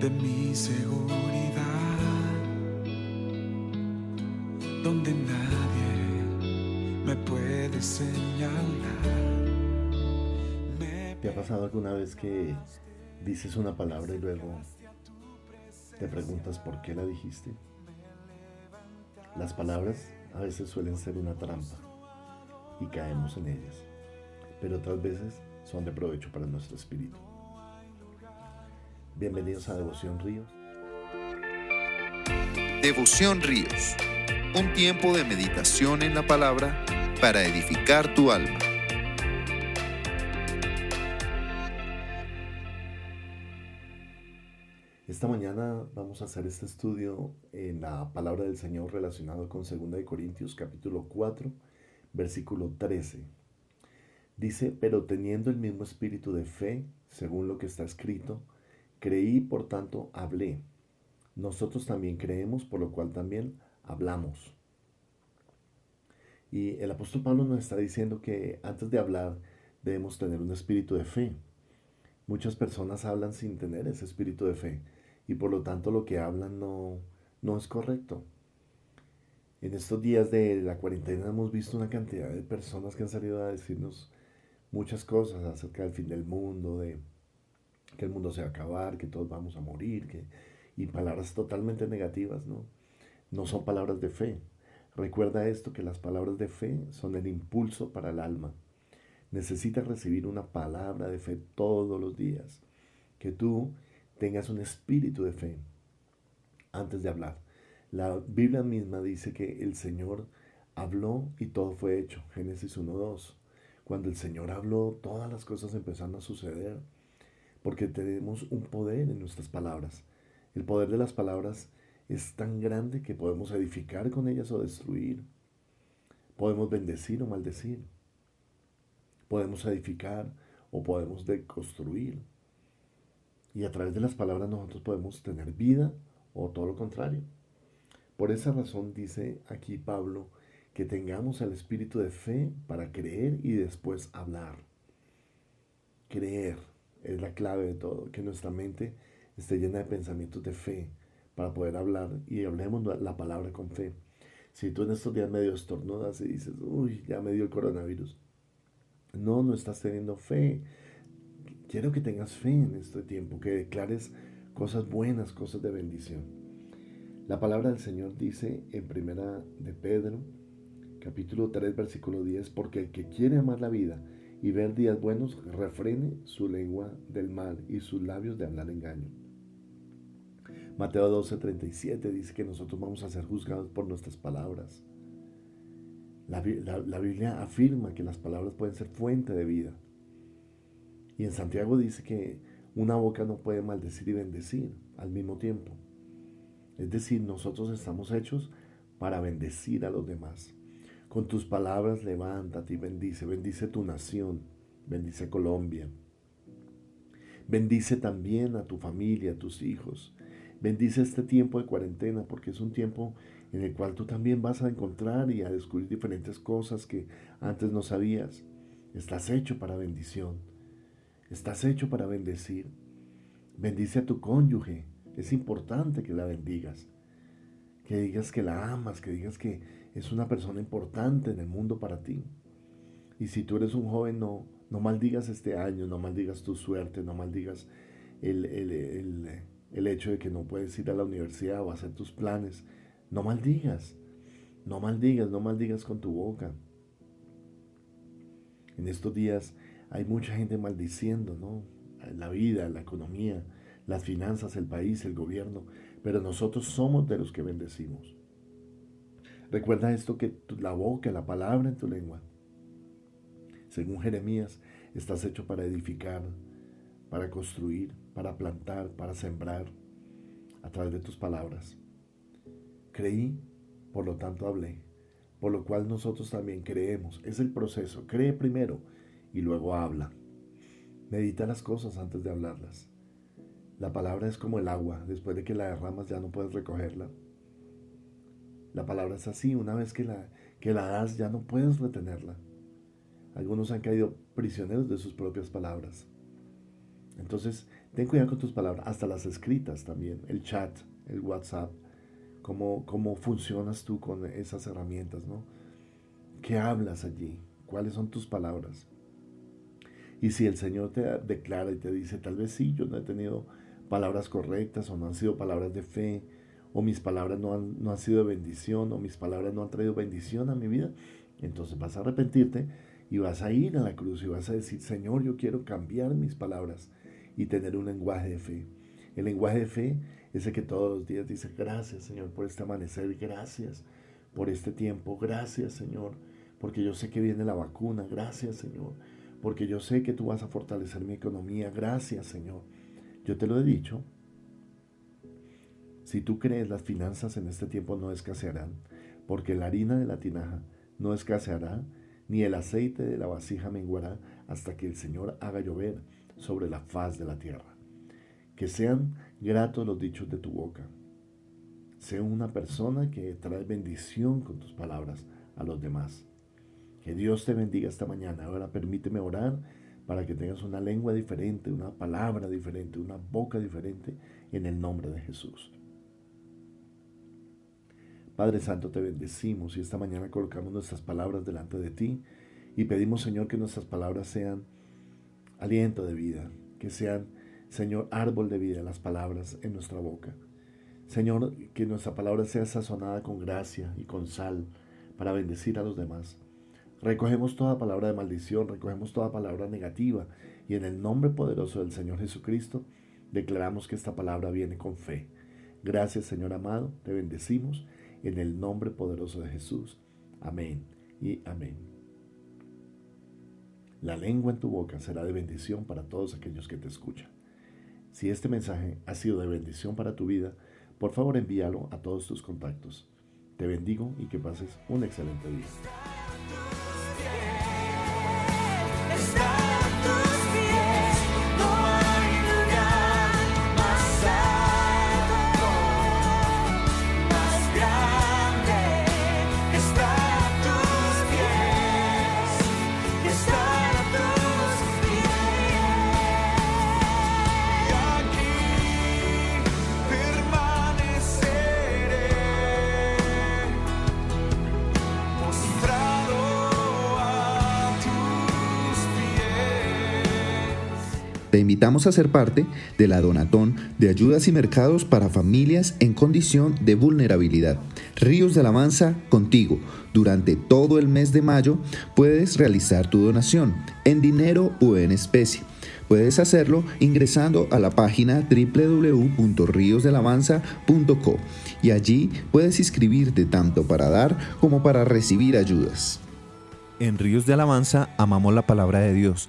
de mi seguridad, donde nadie me puede señalar. ¿Te ha pasado alguna vez que dices una palabra y luego te preguntas por qué la dijiste? Las palabras a veces suelen ser una trampa y caemos en ellas, pero otras veces son de provecho para nuestro espíritu. Bienvenidos a Devoción Ríos. Devoción Ríos, un tiempo de meditación en la palabra para edificar tu alma. Esta mañana vamos a hacer este estudio en la palabra del Señor relacionado con 2 Corintios capítulo 4, versículo 13. Dice, pero teniendo el mismo espíritu de fe, según lo que está escrito, creí, por tanto, hablé. Nosotros también creemos, por lo cual también hablamos. Y el apóstol Pablo nos está diciendo que antes de hablar debemos tener un espíritu de fe. Muchas personas hablan sin tener ese espíritu de fe y por lo tanto lo que hablan no, no es correcto. En estos días de la cuarentena hemos visto una cantidad de personas que han salido a decirnos muchas cosas acerca del fin del mundo, de que el mundo se va a acabar, que todos vamos a morir, que, y palabras totalmente negativas, ¿no? No son palabras de fe. Recuerda esto, que las palabras de fe son el impulso para el alma. Necesitas recibir una palabra de fe todos los días. Que tú tengas un espíritu de fe antes de hablar. La Biblia misma dice que el Señor habló y todo fue hecho. Génesis 1.2. Cuando el Señor habló, todas las cosas empezaron a suceder. Porque tenemos un poder en nuestras palabras. El poder de las palabras es tan grande que podemos edificar con ellas o destruir. Podemos bendecir o maldecir. Podemos edificar o podemos deconstruir. Y a través de las palabras nosotros podemos tener vida o todo lo contrario. Por esa razón dice aquí Pablo que tengamos el espíritu de fe para creer y después hablar. Creer es la clave de todo, que nuestra mente esté llena de pensamientos de fe para poder hablar y hablemos la palabra con fe. Si tú en estos días medio estornudas y dices, uy, ya me dio el coronavirus, no, no estás teniendo fe. Quiero que tengas fe en este tiempo, que declares cosas buenas, cosas de bendición. La palabra del Señor dice en primera de Pedro, capítulo 3, versículo 10, porque el que quiere amar la vida y ver días buenos, refrene su lengua del mal y sus labios de hablar engaño. Mateo 12, 37 dice que nosotros vamos a ser juzgados por nuestras palabras. La, la, Biblia afirma que las palabras pueden ser fuente de vida. Y en Santiago dice que una boca no puede maldecir y bendecir al mismo tiempo. Es decir, nosotros estamos hechos para bendecir a los demás. Con tus palabras levántate y bendice. Bendice tu nación. Bendice Colombia. Bendice también a tu familia, a tus hijos. Bendice este tiempo de cuarentena porque es un tiempo en el cual tú también vas a encontrar y a descubrir diferentes cosas que antes no sabías. Estás hecho para bendición. Estás hecho para bendecir. Bendice a tu cónyuge. Es importante que la bendigas. Que digas que la amas, que digas que es una persona importante en el mundo para ti. Y si tú eres un joven, no, no maldigas este año, no maldigas tu suerte, no maldigas el, el, el hecho de que no puedes ir a la universidad o hacer tus planes. No maldigas, no maldigas, no maldigas con tu boca. En estos días hay mucha gente maldiciendo, ¿no? La vida, la economía, las finanzas, el país, el gobierno, pero nosotros somos de los que bendecimos. Recuerda esto que la boca, la palabra en tu lengua, según Jeremías, estás hecho para edificar, para construir, para plantar, para sembrar a través de tus palabras. Creí, por lo tanto hablé, por lo cual nosotros también creemos. Es el proceso. Cree primero y luego habla. Medita las cosas antes de hablarlas. La palabra es como el agua. Después de que la derramas ya no puedes recogerla. La palabra es así. Una vez que la, que la das ya no puedes retenerla. Algunos han caído prisioneros de sus propias palabras. Entonces, ten cuidado con tus palabras, hasta las escritas también, el chat, el WhatsApp, cómo, cómo funcionas tú con esas herramientas, ¿no? ¿Qué hablas allí? ¿Cuáles son tus palabras? Y si el Señor te declara y te dice, tal vez sí, yo no he tenido palabras correctas o no han sido palabras de fe, o mis palabras no han, no han sido de bendición, o mis palabras no han traído bendición a mi vida, entonces vas a arrepentirte y vas a ir a la cruz y vas a decir, Señor, yo quiero cambiar mis palabras y tener un lenguaje de fe. El lenguaje de fe es el que todos los días dice, gracias Señor por este amanecer, gracias por este tiempo, gracias Señor, porque yo sé que viene la vacuna, gracias Señor, porque yo sé que tú vas a fortalecer mi economía, gracias Señor. Yo te lo he dicho, si tú crees las finanzas en este tiempo no escasearán, porque la harina de la tinaja no escaseará, ni el aceite de la vasija menguará hasta que el Señor haga llover sobre la faz de la tierra. Que sean gratos los dichos de tu boca. Sé una persona que trae bendición con tus palabras a los demás. Que Dios te bendiga esta mañana. Ahora permíteme orar para que tengas una lengua diferente, una palabra diferente, una boca diferente en el nombre de Jesús. Padre Santo, te bendecimos y esta mañana colocamos nuestras palabras delante de ti y pedimos, Señor, que nuestras palabras sean aliento de vida, que sean, Señor, árbol de vida las palabras en nuestra boca. Señor, que nuestra palabra sea sazonada con gracia y con sal para bendecir a los demás. Recogemos toda palabra de maldición, recogemos toda palabra negativa y en el nombre poderoso del Señor Jesucristo declaramos que esta palabra viene con fe. Gracias Señor amado, te bendecimos en el nombre poderoso de Jesús. Amén y amén. La lengua en tu boca será de bendición para todos aquellos que te escuchan. Si este mensaje ha sido de bendición para tu vida, por favor envíalo a todos tus contactos. Te bendigo y que pases un excelente día. Te invitamos a ser parte de la Donatón de ayudas y mercados para familias en condición de vulnerabilidad. Ríos de Alabanza contigo. Durante todo el mes de mayo puedes realizar tu donación en dinero o en especie. Puedes hacerlo ingresando a la página www.riosdelavanza.co y allí puedes inscribirte tanto para dar como para recibir ayudas. En Ríos de Alabanza amamos la palabra de Dios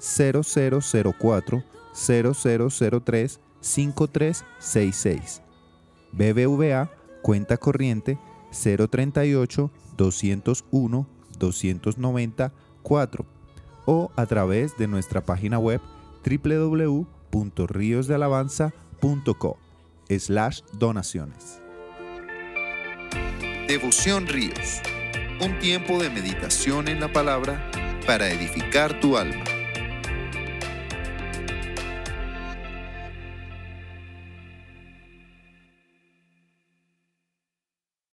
0004 0003 5366. BBVA, cuenta corriente 038 201 294 o a través de nuestra página web www.riosdealabanza.co slash donaciones. Devoción Ríos, un tiempo de meditación en la palabra para edificar tu alma.